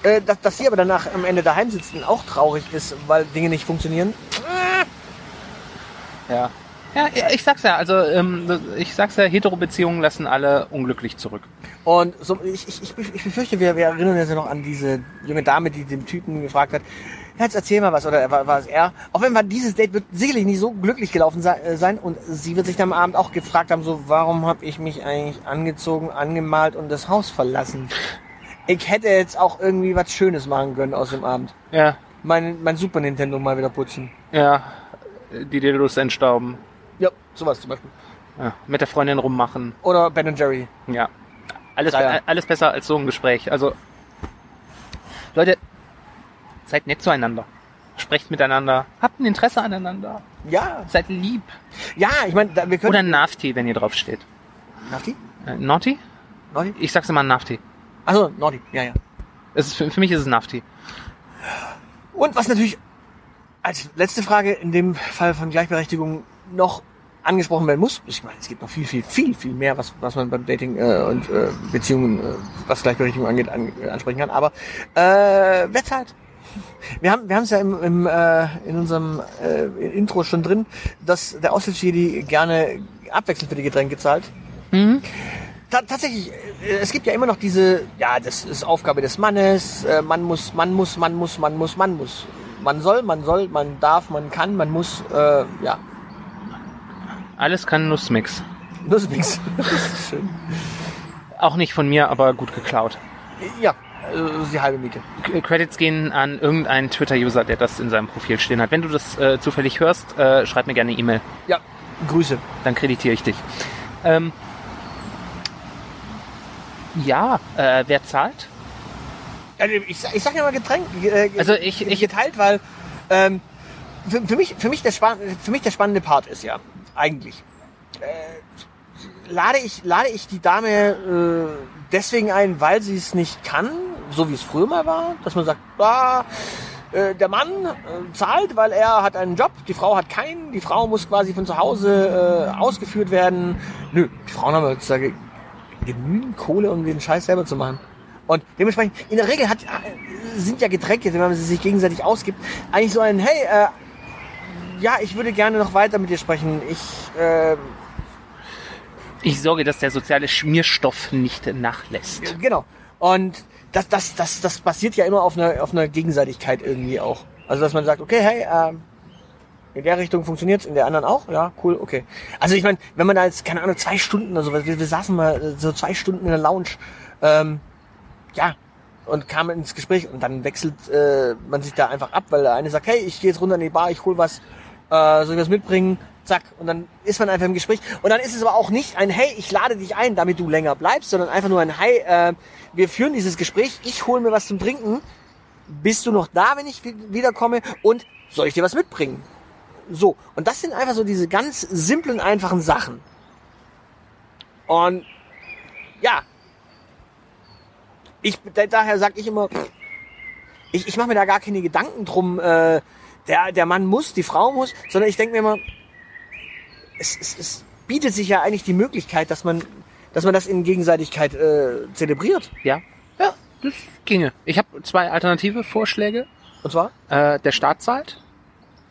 Äh, dass, dass sie aber danach am Ende daheim sitzt und auch traurig ist, weil Dinge nicht funktionieren. Ja. Ja, ich sag's ja, also ähm, ich sag's ja, Hetero-Beziehungen lassen alle unglücklich zurück. Und so, ich, ich, ich, befürchte, wir, wir erinnern uns ja noch an diese junge Dame, die dem Typen gefragt hat, jetzt erzähl mal was, oder war, war es er? Auf jeden Fall, dieses Date wird sicherlich nicht so glücklich gelaufen äh, sein und sie wird sich dann am Abend auch gefragt haben, so, warum habe ich mich eigentlich angezogen, angemalt und das Haus verlassen? Ich hätte jetzt auch irgendwie was Schönes machen können aus dem Abend. Ja, Mein, mein Super Nintendo mal wieder putzen. ja, die Dildos entstauben, Ja, sowas zum Beispiel. ja, mit der Freundin rummachen, Oder Ben Jerry. ja. Alles, alles besser als so ein Gespräch. Also, Leute, seid nett zueinander. Sprecht miteinander, habt ein Interesse aneinander, Ja, seid lieb. ja, ich meine, wir können... Oder Nafti, wenn ihr drauf steht. Nafti? Äh, Naughty? Naughty? Ich sag's immer Nafti. Achso, Naughty, ja, ja. Es ist, für, für mich ist es Nafti. Und was natürlich als letzte Frage in dem Fall von Gleichberechtigung noch angesprochen werden muss, ich meine, es gibt noch viel, viel, viel, viel mehr, was, was man beim Dating äh, und äh, Beziehungen, äh, was Gleichberechtigung angeht, an, äh, ansprechen kann. Aber äh, wer zahlt? Wir haben wir haben es ja im, im, äh, in unserem äh, Intro schon drin, dass der Aushilfsjedi gerne abwechselnd für die Getränke zahlt. Ta tatsächlich, äh, es gibt ja immer noch diese, ja, das ist Aufgabe des Mannes, äh, man muss, man muss, man muss, man muss, man muss. Man soll, man soll, man darf, man kann, man muss, äh, ja, Alles kann Nussmix. nichts. Das ist schön. Auch nicht von mir, aber gut geklaut. Ja, äh, das ist die halbe Miete. Credits gehen an irgendeinen Twitter-User, der das in seinem Profil stehen hat. Wenn du das äh, zufällig hörst, äh, schreib mir gerne eine E-Mail. Ja, Grüße. Dann kreditiere ich dich. Ähm, ja, äh, wer zahlt? Also ich, sag- ich sag ja mal Getränk, äh, Also ich- ich- geteilt, weil ähm, für, für mich, für mich der span für mich der spannende Part ist ja eigentlich äh, lade ich lade ich die Dame äh, deswegen ein, weil sie es nicht kann, so wie es früher mal war, dass man sagt, ah, äh, der Mann äh, zahlt, weil er hat einen Job, die Frau hat keinen, die Frau muss quasi von zu Hause äh, ausgeführt werden. Nö, die Frauen haben heutzutage genügend Kohle, um den Scheiß selber zu machen. Und dementsprechend, in der Regel hat, sind ja Getränke, wenn man sie sich gegenseitig ausgibt, eigentlich so ein, hey, äh, ja, ich würde gerne noch weiter mit dir sprechen. Ich, äh, Ich sorge, dass der soziale Schmierstoff nicht nachlässt. genau. Und das, das, das, das basiert ja immer auf einer, auf einer Gegenseitigkeit irgendwie auch. Also, dass man sagt, okay, hey, ähm, in der Richtung funktioniert's, in der anderen auch, ja, cool, okay. Also ich meine, wenn man da jetzt, keine Ahnung, zwei Stunden oder so, wir, wir saßen mal so zwei Stunden in der Lounge, ähm, ja, und kamen ins Gespräch und dann wechselt äh, man sich da einfach ab, weil der eine sagt, hey, ich gehe jetzt runter in die Bar, ich hol was, äh, soll ich was mitbringen? Zack. Und dann ist man einfach im Gespräch. Und dann ist es aber auch nicht ein, hey, ich lade dich ein, damit du länger bleibst, sondern einfach nur ein, hey, äh, wir führen dieses Gespräch, ich hole mir was zum Trinken. Bist du noch da, wenn ich wi- wiederkomme? Und soll ich dir was mitbringen? So. Und das sind einfach so diese ganz simplen, einfachen Sachen. Und ja. Ich, da, daher sag ich immer, ich, ich mache mir da gar keine Gedanken drum, äh, der, der Mann muss, die Frau muss, sondern ich denke mir immer, es, es, es bietet sich ja eigentlich die Möglichkeit, dass man, dass man das in Gegenseitigkeit äh, zelebriert. Ja? Ja, das ginge. Ich habe zwei alternative Vorschläge. Und zwar? Äh, der Staat zahlt.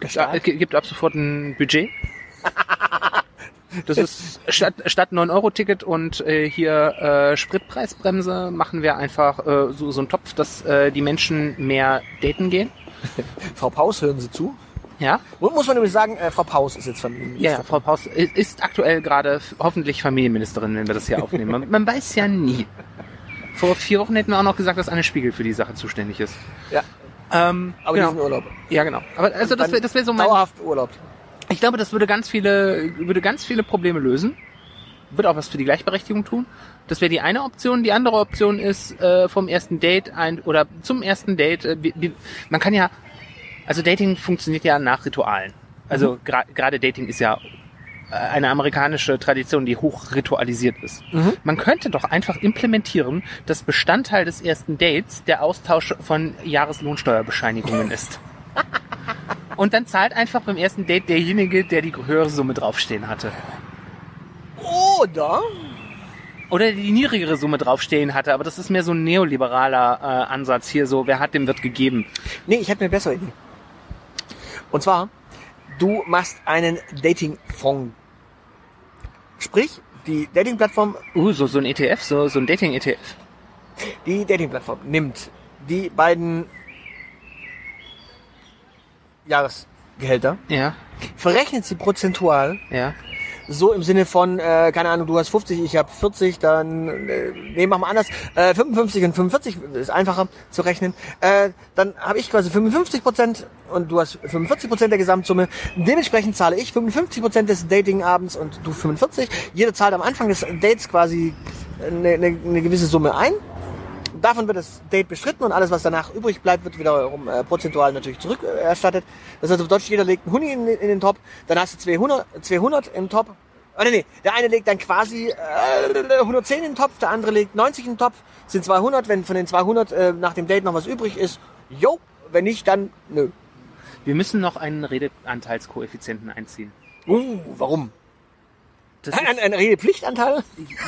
Der Ja, es gibt ab sofort ein Budget. Das ist statt, statt 9-Euro-Ticket und äh, hier äh, Spritpreisbremse machen wir einfach äh, so, so einen Topf, dass äh, die Menschen mehr daten gehen. Frau Paus, hören Sie zu? Ja? Mu- Muss man nämlich sagen, äh, Frau Paus ist jetzt Familienministerin. Ja, ja, Frau Paus ist aktuell gerade hoffentlich Familienministerin, wenn wir das hier aufnehmen. Man, man weiß ja nie. Vor vier Wochen hätten wir auch noch gesagt, dass Anne Spiegel für die Sache zuständig ist. Ja, Ähm, aber genau. diesen Urlaub. Ja, genau. Aber also das wäre das wär so mein. Dauerhaft Urlaub. Ich glaube, das würde ganz viele, würde ganz viele Probleme lösen. Würde auch was für die Gleichberechtigung tun. Das wäre die eine Option. Die andere Option ist äh, vom ersten Date ein oder zum ersten Date. Äh, wie, man kann ja, also Dating funktioniert ja nach Ritualen. Also gra- gerade Dating ist ja äh, eine amerikanische Tradition, die hoch ritualisiert ist. Man könnte doch einfach implementieren, dass Bestandteil des ersten Dates der Austausch von Jahreslohnsteuerbescheinigungen ist. Und dann zahlt einfach beim ersten Date derjenige, der die höhere Summe draufstehen hatte. Oder? Oder die niedrigere Summe draufstehen hatte. Aber das ist mehr so ein neoliberaler äh, Ansatz hier so, wer hat, dem wird gegeben. Nee, ich hätte eine bessere Idee. Und zwar, du machst einen Dating-Fonds. Sprich, die Dating-Plattform, Uh, so, so ein ETF, so, so ein Dating-ETF. die Dating-Plattform nimmt die beiden Jahresgehälter, Ja, verrechnet sie prozentual, ja. so im Sinne von, äh, keine Ahnung, du hast 50, ich habe 40, dann, äh, nee, machen wir anders, äh, 55 und 45 ist einfacher zu rechnen, äh, dann habe ich quasi 55 Prozent und du hast 45 Prozent der Gesamtsumme. Dementsprechend zahle ich 55 Prozent des Datingabends und du 45. Jeder zahlt am Anfang des Dates quasi eine, eine, eine gewisse Summe ein. Davon wird das Date bestritten und alles, was danach übrig bleibt, wird wiederum äh, prozentual natürlich zurückerstattet. Das heißt, auf Deutsch, jeder legt einen Huni in, in den Top, dann hast du 200, 200 im Top. Oh, nee, nee, der eine legt dann quasi äh, 110 in den Topf, der andere legt 90 in den Topf, sind 200. Wenn von den 200 äh, nach dem Date noch was übrig ist, jo, wenn nicht, dann nö. Wir müssen noch einen Redeanteilskoeffizienten einziehen. Uh, warum? Ein, ein, Redepflichtanteil?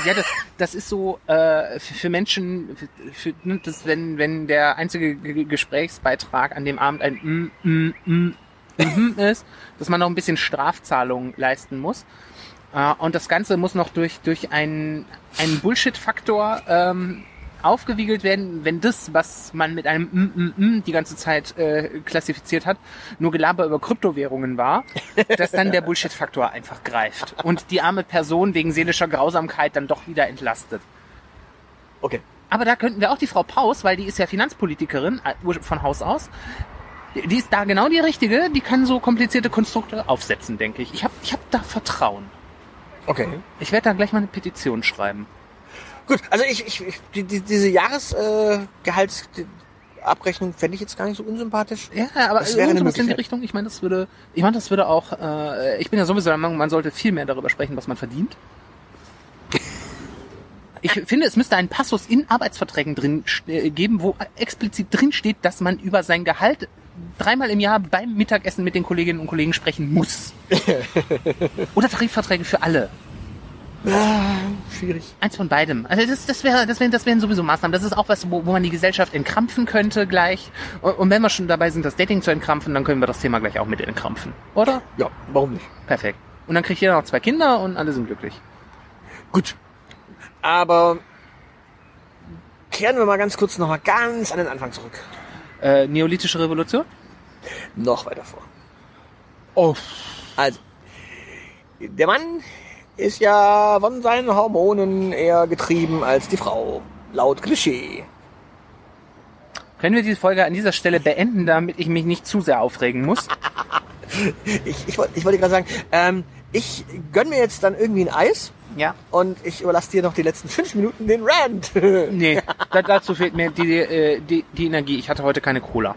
ja, das, das ist so äh, für, für Menschen, für, für, ne, das, wenn, wenn der einzige G- Gesprächsbeitrag an dem Abend ein mm, mm, mm, mhm ist, dass man noch ein bisschen Strafzahlung leisten muss. Äh, und das Ganze muss noch durch, durch einen, einen Bullshit-Faktor ähm, aufgewiegelt werden, wenn das, was man mit einem mm, mm, mm die ganze Zeit äh, klassifiziert hat, nur Gelaber über Kryptowährungen war, dass dann der Bullshit-Faktor einfach greift und die arme Person wegen seelischer Grausamkeit dann doch wieder entlastet. Okay. Aber da könnten wir auch die Frau Paus, weil die ist ja Finanzpolitikerin äh, von Haus aus. Die die ist da genau die richtige, die kann so komplizierte Konstrukte aufsetzen, denke ich. Ich habe ich hab da Vertrauen. Okay. Ich werde da gleich mal eine Petition schreiben. Gut, also ich, ich, ich die, die, diese Jahresgehaltsabrechnung fände ich jetzt gar nicht so unsympathisch. Ja, aber Das wäre eine irgendwas in die. Richtung. Ich meine, das würde, ich meine, das würde auch. Äh, ich bin ja sowieso der Meinung, man sollte viel mehr darüber sprechen, was man verdient. Ich finde, es müsste einen Passus in Arbeitsverträgen drin äh, geben, wo explizit drin steht, dass man über sein Gehalt dreimal im Jahr beim Mittagessen mit den Kolleginnen und Kollegen sprechen muss. Oder Tarifverträge für alle. Schwierig. Eins von beidem. Also das, das, wäre, das, wären, das wären sowieso Maßnahmen. Das ist auch was, wo, wo man die Gesellschaft entkrampfen könnte gleich. Und, und wenn wir schon dabei sind, das Dating zu entkrampfen, dann können wir das Thema gleich auch mit entkrampfen. Oder? Ja, warum nicht? Perfekt. Und dann kriegt jeder noch zwei Kinder und alle sind glücklich. Gut. Aber kehren wir mal ganz kurz nochmal ganz an den Anfang zurück. Äh, Neolithische Revolution? Noch weiter vor. Oh. Also, der Mann ist ja von seinen Hormonen eher getrieben als die Frau. Laut Klischee. Können wir diese Folge an dieser Stelle beenden, damit ich mich nicht zu sehr aufregen muss? Ich, ich, wollte- ich wollte gerade sagen, ähm, ich gönn mir jetzt dann irgendwie ein Eis Ja. und ich überlasse dir noch die letzten fünf Minuten den Rant. Nee, da, dazu fehlt mir die, äh, die, die Energie. Ich hatte heute keine Cola.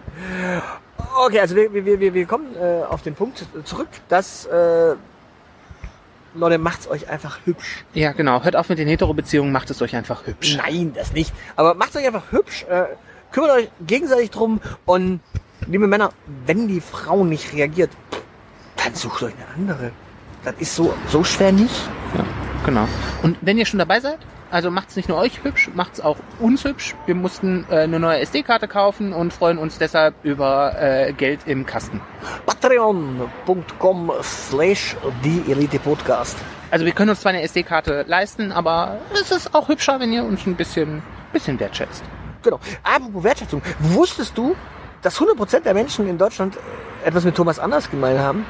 Okay, also wir, wir, wir, wir kommen äh, auf den Punkt zurück, dass äh, Leute, macht's euch einfach hübsch. Ja, genau. Hört auf mit den Hetero-Beziehungen, macht es euch einfach hübsch. Nein, das nicht. Aber macht's euch einfach hübsch, äh, kümmert euch gegenseitig drum und liebe Männer, wenn die Frau nicht reagiert, dann sucht euch eine andere. Das ist so, so schwer nicht. Ja, genau. Und wenn ihr schon dabei seid, also macht's nicht nur euch hübsch, macht's auch uns hübsch. Wir mussten äh, eine neue SD-Karte kaufen und freuen uns deshalb über äh, Geld im Kasten. Patreon.com slash die Elite Podcast. Also wir können uns zwar eine SD-Karte leisten, aber es ist auch hübscher, wenn ihr uns ein bisschen, bisschen wertschätzt. Genau. Apropos Wertschätzung. Wusstest du, dass 100% der Menschen in Deutschland etwas mit Thomas anders gemein haben?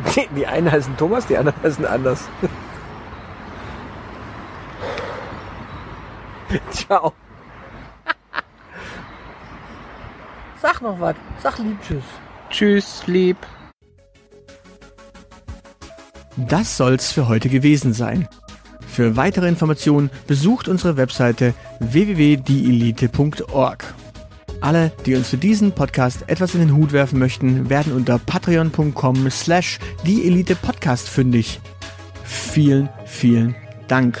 Die, die einen heißen Thomas, die anderen heißen anders. Ciao. Sag noch was. Sag lieb Tschüss. Tschüss, lieb. Das soll's für heute gewesen sein. Für weitere Informationen besucht unsere Webseite www.dielite.org. Alle, die uns für diesen Podcast etwas in den Hut werfen möchten, werden unter patreon.com slash dieelitepodcast fündig. Vielen, vielen Dank.